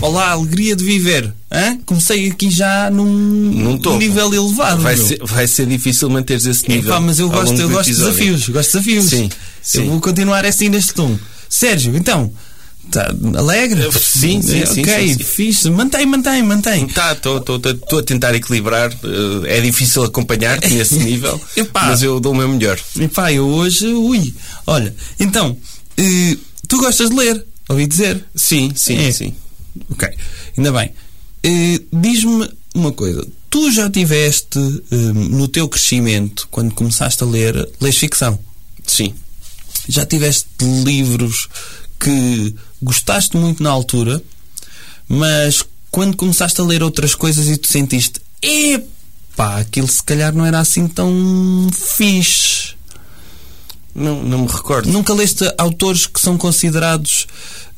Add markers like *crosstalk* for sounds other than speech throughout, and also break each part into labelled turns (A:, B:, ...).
A: Olá, alegria de viver. Hã? Comecei aqui já num
B: Num
A: nível elevado.
B: Vai ser, vai ser difícil manteres esse nível.
A: Epá, mas eu gosto, eu gosto de desafios. Gosto de desafios.
B: Sim, sim.
A: Eu vou continuar assim neste tom. Sérgio, então. Tá alegre?
B: Sim, sim, sim,
A: Ok,
B: sim, sim.
A: fixe. Mantém, mantém, mantém.
B: Tá, estou a tentar equilibrar. eh, É difícil acompanhar-te nesse *laughs* nível,
A: Epá.
B: mas eu dou o meu melhor.
A: E pá, eu hoje, ui. Olha, então, eh, tu gostas de ler? Ouvi dizer?
B: Sim, sim,
A: É.
B: sim.
A: Ok, ainda bem. Eh, Diz-me uma coisa. Tu já tiveste eh, no teu crescimento, quando começaste a ler, lês ficção?
B: Sim.
A: Já tiveste livros que gostaste muito na altura, mas quando começaste a ler outras coisas e tu sentiste, epá, aquilo se calhar não era assim tão fixe.
B: Não, não me recordo.
A: Nunca leste autores que são considerados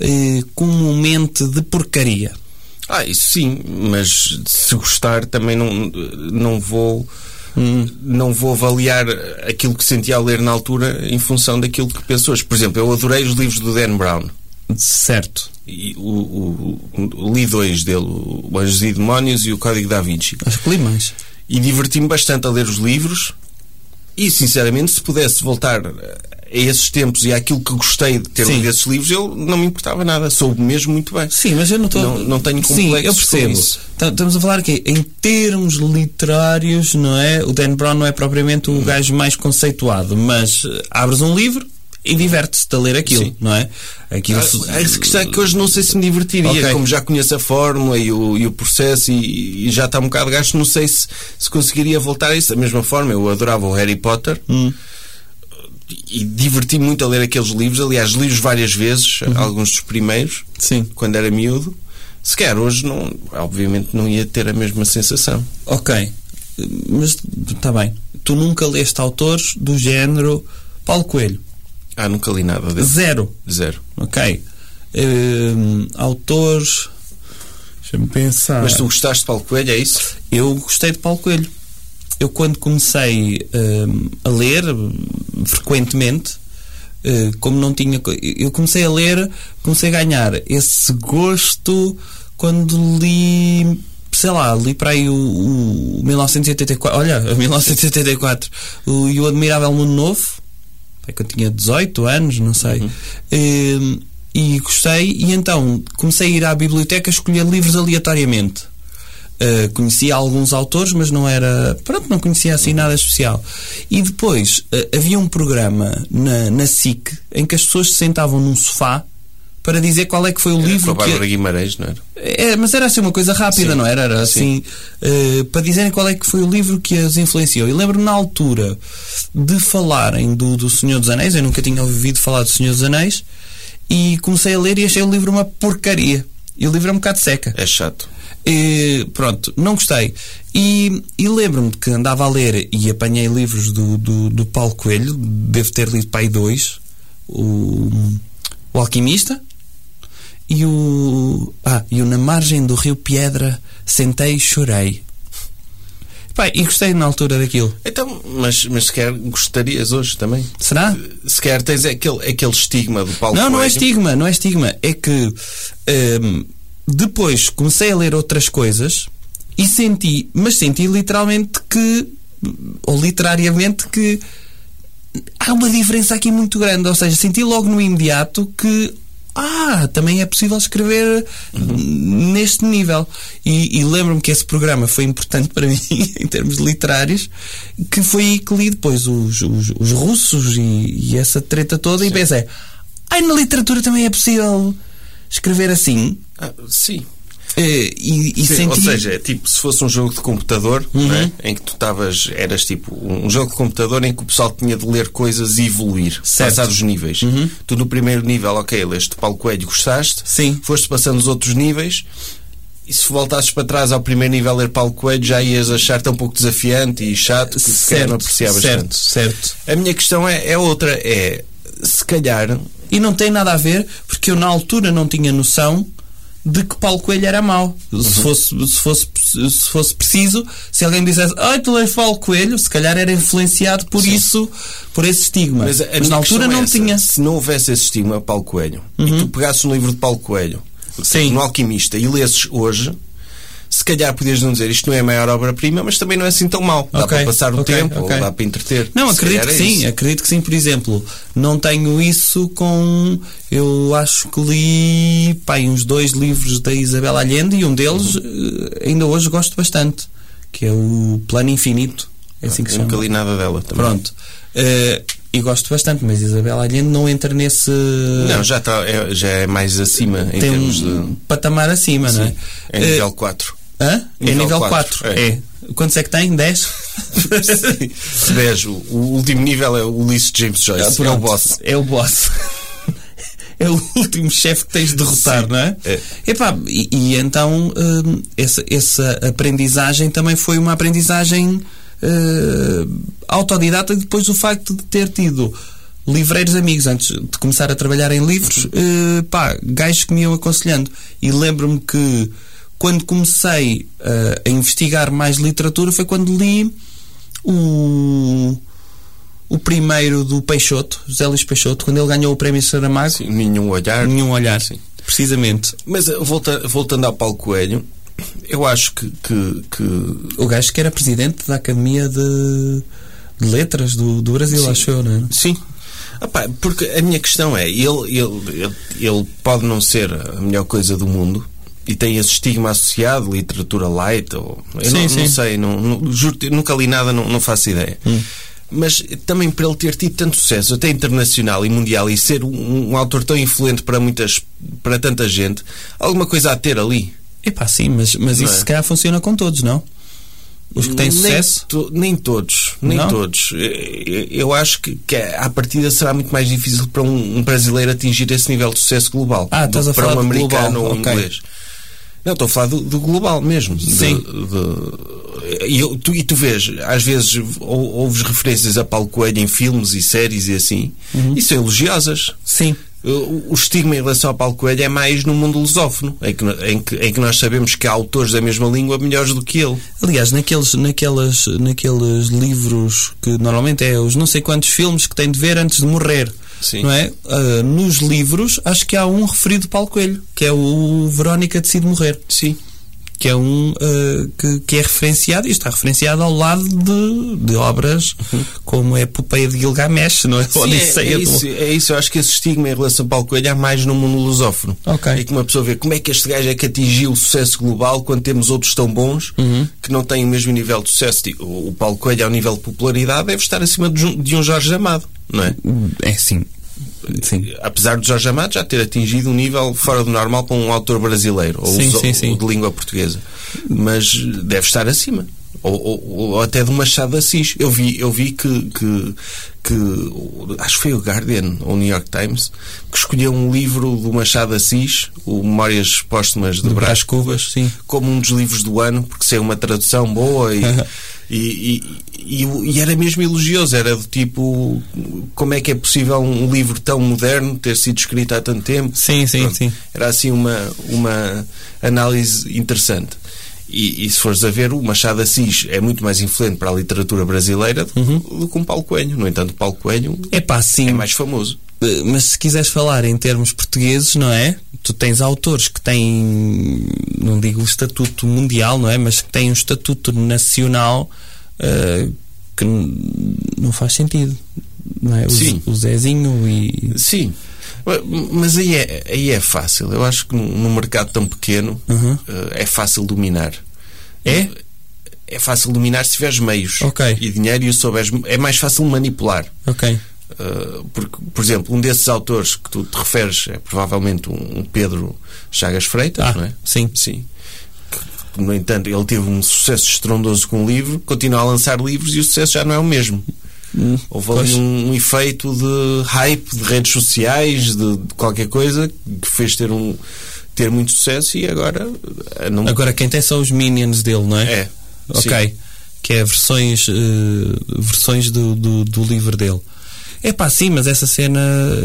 A: eh, comumente de porcaria?
B: Ah, isso sim, mas se gostar também não, não vou. Não vou avaliar aquilo que senti ao ler na altura em função daquilo que penso hoje. Por exemplo, eu adorei os livros do Dan Brown.
A: Certo.
B: E o, o- o- li dois dele, o Anjos e Demónios e o Código da Vinci.
A: Acho que li mais.
B: E diverti-me bastante a ler os livros. E, sinceramente, se pudesse voltar a esses tempos e àquilo que gostei de ter
A: Sim.
B: lido esses livros, eu não me importava nada. Soube mesmo muito bem.
A: Sim, mas eu não estou.
B: Não- não tenho
A: Sim, eu
B: complexos
A: percebo. Tá- Estamos a falar aqui em termos literários, não é? O Dan Brown não é propriamente o gajo mais conceituado, mas eh, abres um livro e diverte-se-te a ler aquilo,
B: Sim.
A: não é? Aquilo
B: Ah, A questão é que hoje não sei se me divertiria,
A: Ok.
B: como já conheço a fórmula e o, e o processo e, e já está um bocado gasto, não sei se, se conseguiria voltar a isso. Da mesma forma, eu adorava o Harry Potter
A: Hum.
B: e diverti-me muito a ler aqueles livros. Aliás, li-os várias vezes,
A: Uhum.
B: alguns dos primeiros,
A: Sim.
B: quando era miúdo. Se calhar hoje, não, obviamente, não ia ter a mesma sensação.
A: Ok. Mas está bem. Tu nunca leste autores do género Paulo Coelho.
B: Ah, nunca li nada dele.
A: Zero.
B: Zero.
A: Ok. Hum, autores. Deixa-me pensar.
B: Mas tu gostaste de Paulo Coelho, é isso?
A: Eu gostei de Paulo Coelho. Eu, quando comecei hum, a ler, frequentemente, eh, como não tinha. Eu comecei a ler, comecei a ganhar esse gosto quando li. Sei lá, li para aí o, o 1984. Olha, 1984. O, e o Admirável Mundo Novo. É que eu tinha 18 anos, não sei. Hum, e gostei, e então comecei a ir à biblioteca escolher livros aleatoriamente. Uh, conhecia alguns autores, mas não era. Pronto, não conhecia assim nada especial. E depois uh, havia um programa na, na SIC em que as pessoas se sentavam num sofá para dizer qual é que foi o
B: Era com
A: livro
B: a Bárbara
A: que.
B: Guimarães, não era?
A: É, mas era assim uma coisa rápida,
B: Sim.
A: não era? Era assim, eh, para dizerem qual é que foi o livro que as influenciou. E lembro-me na altura de falarem do, do Senhor dos Anéis, eu nunca tinha ouvido falar do Senhor dos Anéis, e comecei a ler e achei o livro uma porcaria. E o livro é um bocado seca.
B: É chato.
A: E, pronto, não gostei. E, e lembro-me que andava a ler e apanhei livros do, do, do Paulo Coelho, devo ter lido aí dois: o, o Alquimista e o. Ah, e o Na Margem do Rio Piedra Sentei e Chorei. Pá, e gostei na altura daquilo.
B: Então, mas, mas se quer gostarias hoje também?
A: Será?
B: Se quer tens aquele, aquele estigma do Paulo
A: Não, não é
B: Coelho.
A: estigma, não é estigma. É que hum, depois comecei a ler outras coisas e senti, mas senti literalmente que, ou literariamente, que há uma diferença aqui muito grande. Ou seja, senti logo no imediato que. Ah, também é possível escrever neste nível. E, e lembro-me que esse programa foi importante para *laughs* mim, em termos literários, que foi aí que li depois os, os, os russos e, e essa treta toda, e pensei: ai, na literatura também é possível escrever assim.
B: Ah, sim.
A: Eh, E, e
B: Sim,
A: senti.
B: Ou seja, é tipo se fosse um jogo de computador
A: Uhum.
B: não é? em que tu estavas, eras tipo um jogo de computador em que o pessoal tinha de ler coisas e evoluir,
A: Certo.
B: passar os níveis. Tu no primeiro nível, ok, leste Paulo Coelho, gostaste,
A: Sim.
B: foste passando os outros níveis. E se voltasses para trás ao primeiro nível ler Paulo Coelho, já ias achar-te um pouco desafiante e chato, que se calhar não apreciavas
A: certo,
B: tanto.
A: certo.
B: A minha questão é, é outra, é se calhar.
A: E não tem nada a ver, porque eu na altura não tinha noção de que Paulo Coelho era mau.
B: Uhum.
A: Se, fosse, se, fosse, se fosse preciso, se alguém dissesse, ai, tu lês Paulo Coelho, se calhar era influenciado por isso, por esse estigma.
B: Mas,
A: Mas, na altura
B: é
A: não
B: essa.
A: tinha. Uhum.
B: Se não houvesse esse estigma Paulo Coelho e tu pegasses um livro de Paulo Coelho
A: Sim.
B: no Alquimista e lesses hoje, se calhar podias não dizer isto não é a maior obra-prima, mas também não é assim tão mau. Dá
A: Ok,
B: para passar o
A: ok,
B: tempo,
A: ok.
B: ou dá para entreter.
A: Não, acredito que
B: é
A: sim,
B: isso.
A: acredito que sim. Por exemplo, não tenho isso com. Eu acho que li pá, uns dois livros da Isabel Allende e um deles eh, ainda hoje gosto bastante, que é o Plano Infinito. É assim que se
B: Eu Nunca
A: chama.
B: li nada dela também.
A: Pronto. Eh, e gosto bastante, mas Isabel Allende não entra nesse.
B: Não, já, está, é, já é mais acima em termos
A: um
B: de.
A: patamar acima, não é?
B: É
A: Eh,
B: nível 4.
A: Hã? É
B: nível
A: nível
B: quatro,
A: 4.
B: é.
A: É. Quantos é que tem? 10?
B: 10. O, o último nível é o Ulisses James Joyce. é o
A: Pronto,
B: boss.
A: É o boss. *laughs* é o último chefe que tens de derrotar,
B: Sim,
A: não é?
B: é.
A: Epá, e, e então hum, essa, essa aprendizagem também foi uma aprendizagem hum, autodidata depois do facto de ter tido livreiros amigos antes de começar a trabalhar em livros, hum, pá, gajos que me iam aconselhando. E lembro-me que quando comecei uh, a investigar mais literatura foi quando li o o primeiro do Peixoto, José Luís Peixoto, quando ele ganhou o prémio Saramago,
B: Sim, nenhum olhar.
A: nenhum olhar,
B: Sim.
A: precisamente.
B: Mas eh, volta, voltando ao Paulo Coelho, eu acho que, que, que
A: O gajo que era presidente da Academia de, de Letras do, do Brasil,
B: Sim.
A: acho eu, não é?
B: Sim. Epá, porque a minha questão é, ele, ele, ele, ele pode não ser a melhor coisa do mundo e tem esse estigma associado, literatura light, ou, eu
A: Sim,
B: não,
A: sim.
B: não sei, não, não, juro, nunca li nada, não, não faço ideia.
A: Hum.
B: Mas também por ele ter tido tanto sucesso, até internacional e mundial, e ser um, um autor tão influente para muitas, para tanta gente, alguma coisa a ter ali.
A: Epá, sim, mas, mas
B: Não
A: isso
B: é?
A: se calhar funciona com todos, não? Os que têm
B: Nem
A: sucesso.
B: to- nem todos, nem
A: Não?
B: todos. Eu, acho que, que à partida será muito mais difícil para um, um brasileiro atingir esse nível de sucesso global
A: Ah,
B: do
A: estás a
B: para
A: falar
B: um americano
A: global,
B: ou um
A: ok.
B: inglês. Não, estou a falar do, do global mesmo. de-
A: Sim.
B: de- e, eu- tu, e tu vês, às vezes ou- ouves referências a Paulo Coelho em filmes e séries e assim,
A: Uhum.
B: e são elogiosas.
A: Sim.
B: O, o estigma em relação ao Paulo Coelho é mais no mundo lusófono, em que, em, que, em que nós sabemos que há autores da mesma língua melhores do que ele.
A: Aliás, naqueles, naquelas, naqueles livros que normalmente é os não sei quantos filmes que tem de ver antes de morrer.
B: Sim.
A: Não é? Ah, nos livros, acho que há um referido de Paulo Coelho, que é o Verónica Decide Morrer.
B: Sim.
A: que é um uh, que, que é referenciado e está referenciado ao lado de, de obras como é a Epopeia de Gilgamesh, não é?
B: Sim, é,
A: Odisseia
B: é isso, é isso. Eu acho que esse estigma em relação ao Paulo Coelho há mais no mundo lusófono.
A: Ok.
B: E que uma pessoa vê como é que este gajo é que atingiu o sucesso global quando temos outros tão bons
A: Uhum.
B: que não têm o mesmo nível de sucesso. Tipo, O Paulo Coelho, ao nível de popularidade, deve estar acima de um, de um Jorge Amado, não é?
A: É sim. Sim.
B: Apesar de Jorge Amado já ter atingido um nível fora do normal para um autor brasileiro ou,
A: Sim, sim, sim.
B: ou de língua portuguesa. Mas deve estar acima. Ou, ou- ou até de Machado de Assis. Eu vi, eu vi que, que, que acho que foi o Guardian ou o New York Times que escolheu um livro do Machado Assis, o Memórias Póstumas de,
A: De
B: Brás
A: Brás Cubas, sim.
B: como um dos livros do ano, porque saiu uma tradução boa e, *laughs* e, e, e- era mesmo elogioso. Era do tipo: como é que é possível um livro tão moderno ter sido escrito há tanto tempo?
A: Sim, sim,
B: Pronto.
A: sim.
B: Era assim uma, uma análise interessante. E, e se fores a ver, o Machado Assis é muito mais influente para a literatura brasileira do,
A: Uhum.
B: do que um Paulo Coelho. No entanto, o Paulo Coelho
A: É pá, sim.
B: é mais famoso.
A: Eh, Mas se quiseres falar em termos portugueses, não é? Tu tens autores que têm, não digo o estatuto mundial, não é? Mas que têm um estatuto nacional eh, que não faz sentido. Não é? O,
B: Sim.
A: o Zezinho e.
B: Sim. Mas aí é, aí é fácil. Eu acho que num mercado tão pequeno
A: Uhum.
B: eh, é fácil dominar.
A: É?
B: É fácil dominar se tiveres meios
A: Ok.
B: e dinheiro e souberes. É mais fácil manipular.
A: Ok.
B: Uh, porque, por exemplo, um desses autores que tu te referes é provavelmente um, um Pedro Chagas Freitas,
A: Ah,
B: não é?
A: sim.
B: Sim. Que, no entanto, ele teve um sucesso estrondoso com o livro, continua a lançar livros e o sucesso já não é o mesmo. Houve ali um, um efeito de hype, de redes sociais, de, de qualquer coisa que fez ter, um, ter muito sucesso e agora uh, não.
A: Agora quem tem são os minions dele, não é?
B: É.
A: Ok.
B: Sim.
A: Que é versões, eh, versões do, do, do livro dele. É pá, sim, mas essa cena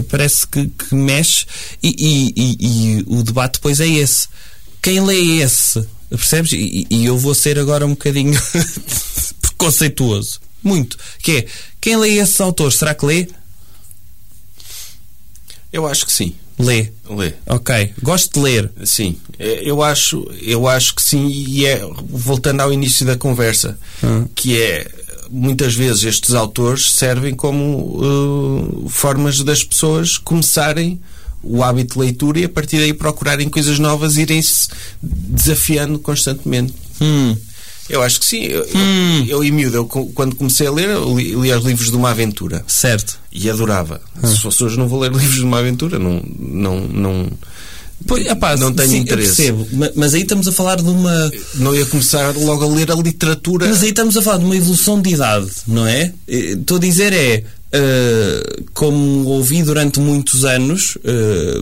A: parece que, que mexe e, e- e- o debate depois é esse. Quem lê esse, percebes? E, e eu vou ser agora um bocadinho *laughs* preconceituoso. Muito. Que é, quem lê esses autores, será que lê?
B: Eu acho que sim.
A: Lê.
B: Lê.
A: Ok. Gosto de ler.
B: Sim, É, eu acho, eu acho que sim, e é voltando ao início da conversa, que é muitas vezes estes autores servem como uh, formas das pessoas começarem o hábito de leitura e a partir daí procurarem coisas novas, irem-se desafiando constantemente.
A: Hum.
B: Eu acho que sim. Eu, eu, eu, em miúdo, eu, quando comecei a ler, eu li, li os livros de uma aventura
A: Certo.
B: e adorava. Se fosse hoje, não vou ler *laughs* livros de uma aventura. Não, não, não,
A: Pois, epá,
B: Não tenho
A: sim, eu
B: interesse.
A: percebo, ma- mas aí estamos a falar de uma.
B: não ia começar logo a ler a literatura.
A: Mas aí estamos a falar de uma evolução de idade, não é? Eh, Estou a dizer é. eh, como ouvi durante muitos anos, eh,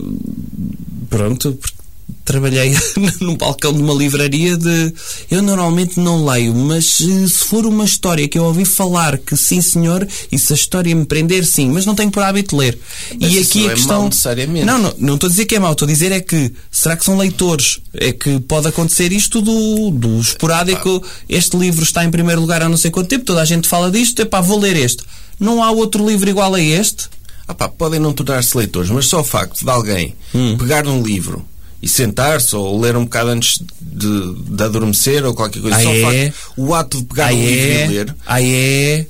A: pronto, porque trabalhei *laughs* num balcão de uma livraria de. Eu normalmente não leio, mas eh, se for uma história que eu ouvi falar que sim, senhor, e se a história me prender, sim, mas não tenho por hábito ler.
B: Mas
A: e aqui
B: não
A: a
B: é
A: questão.
B: mau necessariamente.
A: Não, não, não estou a dizer que é mau, estou a dizer é que será que são leitores? É que pode acontecer isto do, do esporádico. Este livro está em primeiro lugar há não sei quanto tempo, toda a gente fala disto, epá, vou ler este. Não há outro livro igual a este?
B: Ah pá, podem não tornar-se leitores, mas só o facto de alguém
A: Hum.
B: pegar num livro e sentar-se ou ler um bocado antes de, de adormecer ou qualquer coisa,
A: Ah,
B: só o,
A: é?
B: o ato de pegar
A: Ah,
B: um livro e
A: é?
B: ler.
A: Ah, é?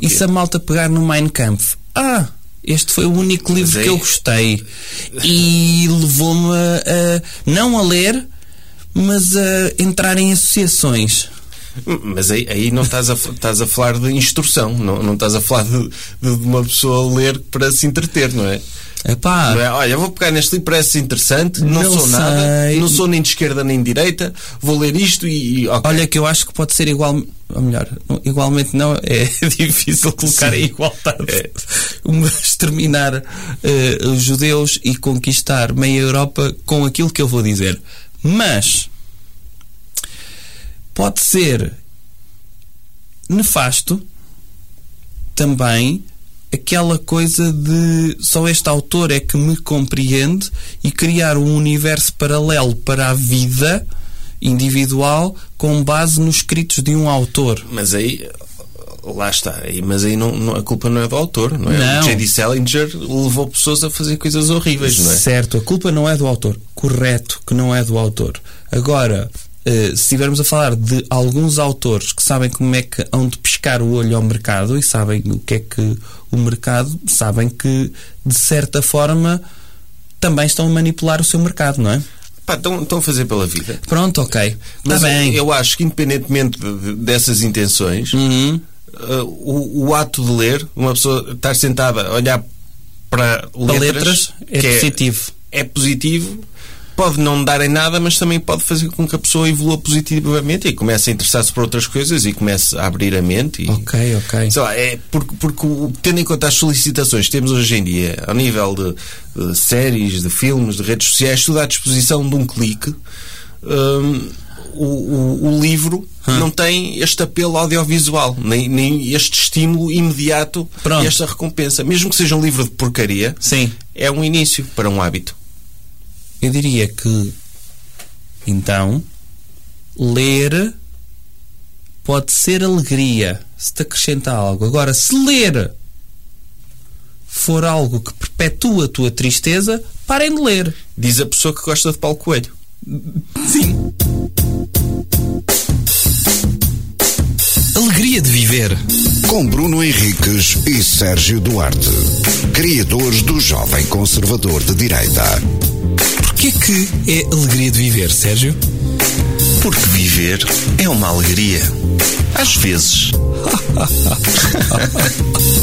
A: E se a malta pegar no Mein Kampf? Ah, este foi o único livro
B: é-
A: que eu gostei. E levou-me a, a- não a ler, mas a entrar em associações.
B: Mas aí, aí não estás a, estás a falar de instrução, não, não estás a falar de, de uma pessoa ler para se entreter, não é?
A: Epá,
B: é? Olha, vou pegar neste livro, parece interessante, não,
A: Não
B: sou nada,
A: sei.
B: não sou nem de esquerda nem de direita, vou ler isto e. e ok.
A: Olha que eu acho que pode ser igual, ou melhor, igualmente não, é *laughs* difícil colocar em igualdade. Uma, exterminar eh, os judeus e conquistar meia Europa com aquilo que eu vou dizer. Mas pode ser nefasto também aquela coisa de só este autor é que me compreende e criar um universo paralelo para a vida individual com base nos escritos de um autor.
B: Mas aí, lá está, mas aí não, não- a culpa não é do autor, não é?
A: Não.
B: O J.D. Salinger levou pessoas a fazer coisas horríveis, não é?
A: Certo, a culpa não é do autor. Correto que não é do autor. Agora, se estivermos a falar de alguns autores que sabem como é que hão de pescar o olho ao mercado e sabem o que é que o mercado, sabem que, de certa forma, também estão a manipular o seu mercado, não é?
B: Pá, estão, estão a fazer pela vida.
A: Pronto, ok.
B: Mas
A: bem.
B: eu acho que, independentemente de- de- dessas intenções,
A: Uhum.
B: uh, o, o ato de ler, uma pessoa estar sentada a olhar para
A: Para
B: letras,
A: letras é
B: que
A: positivo.
B: É, positivo, pode não dar em nada, mas também pode fazer com que a pessoa evolua positivamente e comece a interessar-se por outras coisas e comece a abrir a mente. E,
A: Ok, ok.
B: Sei lá, é porque, porque tendo em conta as solicitações que temos hoje em dia, ao nível de, de séries, de filmes, de redes sociais, tudo à disposição de um clique, hum, o, o- o livro não tem este apelo audiovisual, nem, nem este estímulo imediato
A: Pronto.
B: e esta recompensa. Mesmo que seja um livro de porcaria,
A: Sim.
B: é um início para um hábito.
A: Eu diria que então ler pode ser alegria se te acrescenta algo. Agora, se ler for algo que perpetua a tua tristeza, parem de ler.
B: Diz a pessoa que gosta de Paulo Coelho.
A: Sim.
C: Alegria de viver.
D: Com Bruno Henriques e Sérgio Duarte, criadores do Jovem Conservador de Direita.
C: Porquê que é alegria de viver, Sérgio?
B: Porque viver é uma alegria. Às vezes. *laughs*